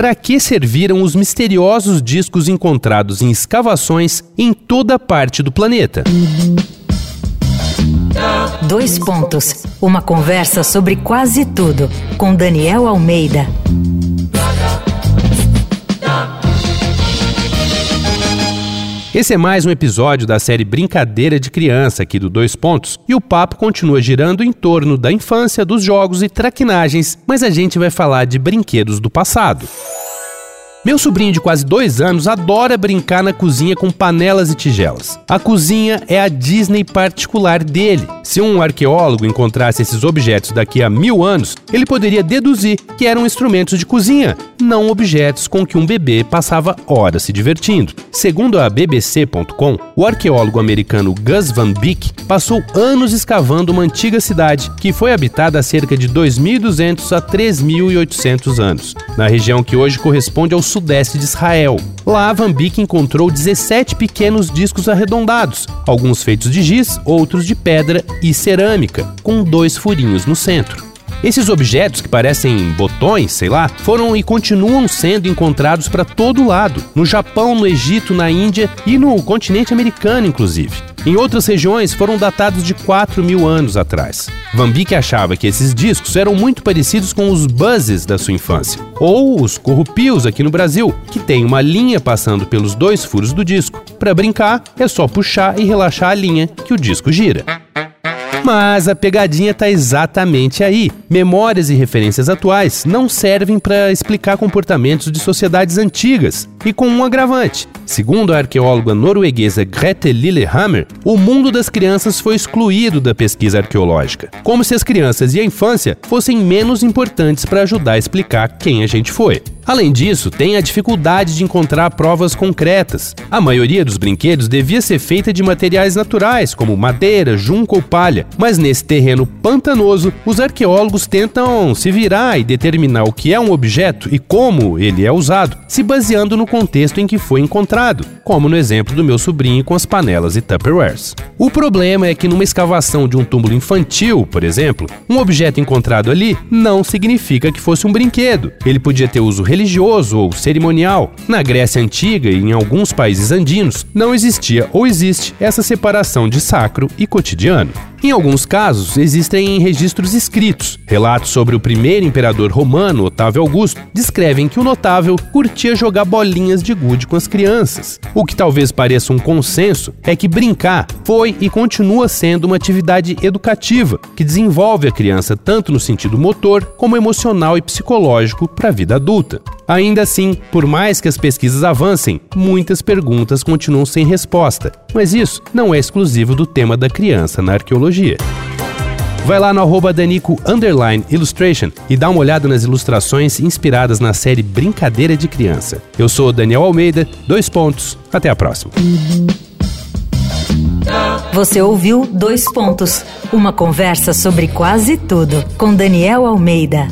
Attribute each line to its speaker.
Speaker 1: Para que serviram os misteriosos discos encontrados em escavações em toda parte do planeta?
Speaker 2: Dois pontos. Uma conversa sobre quase tudo com Daniel Almeida.
Speaker 1: Esse é mais um episódio da série Brincadeira de Criança aqui do Dois Pontos, e o papo continua girando em torno da infância, dos jogos e traquinagens, mas a gente vai falar de brinquedos do passado. Meu sobrinho de quase dois anos adora brincar na cozinha com panelas e tigelas. A cozinha é a Disney particular dele. Se um arqueólogo encontrasse esses objetos daqui a mil anos, ele poderia deduzir que eram instrumentos de cozinha, não objetos com que um bebê passava horas se divertindo. Segundo a BBC.com, o arqueólogo americano Gus Van Beek passou anos escavando uma antiga cidade que foi habitada há cerca de 2.200 a 3.800 anos, na região que hoje corresponde ao sudeste de Israel. Lá, Van Beek encontrou 17 pequenos discos arredondados, alguns feitos de giz, outros de pedra e cerâmica, com dois furinhos no centro. Esses objetos, que parecem botões, sei lá, foram e continuam sendo encontrados para todo lado, no Japão, no Egito, na Índia e no continente americano, inclusive. Em outras regiões foram datados de 4 mil anos atrás. Van Beek achava que esses discos eram muito parecidos com os buzzes da sua infância, ou os corrupios aqui no Brasil, que tem uma linha passando pelos dois furos do disco. Para brincar, é só puxar e relaxar a linha que o disco gira. Mas a pegadinha está exatamente aí. Memórias e referências atuais não servem para explicar comportamentos de sociedades antigas, e com um agravante. Segundo a arqueóloga norueguesa Grete Lillehammer, o mundo das crianças foi excluído da pesquisa arqueológica, como se as crianças e a infância fossem menos importantes para ajudar a explicar quem a gente foi. Além disso, tem a dificuldade de encontrar provas concretas. A maioria dos brinquedos devia ser feita de materiais naturais, como madeira, junco ou palha, mas nesse terreno pantanoso, os arqueólogos tentam se virar e determinar o que é um objeto e como ele é usado, se baseando no contexto em que foi encontrado, como no exemplo do meu sobrinho com as panelas e Tupperwares. O problema é que numa escavação de um túmulo infantil, por exemplo, um objeto encontrado ali não significa que fosse um brinquedo. Ele podia ter uso religioso ou cerimonial. Na Grécia Antiga e em alguns países andinos, não existia ou existe essa separação de sacro e cotidiano. Em alguns casos, existem registros escritos. Relatos sobre o primeiro imperador romano, Otávio Augusto, descrevem que o notável curtia jogar bolinhas de gude com as crianças. O que talvez pareça um consenso é que brincar foi e continua sendo uma atividade educativa que desenvolve a criança tanto no sentido motor como emocional e psicológico para a vida adulta. Ainda assim, por mais que as pesquisas avancem, muitas perguntas continuam sem resposta. Mas isso não é exclusivo do tema da criança na arqueologia. Vai lá no arroba Danico Illustration e dá uma olhada nas ilustrações inspiradas na série Brincadeira de Criança. Eu sou Daniel Almeida, dois pontos, até a próxima.
Speaker 2: Você ouviu Dois Pontos, uma conversa sobre quase tudo com Daniel Almeida.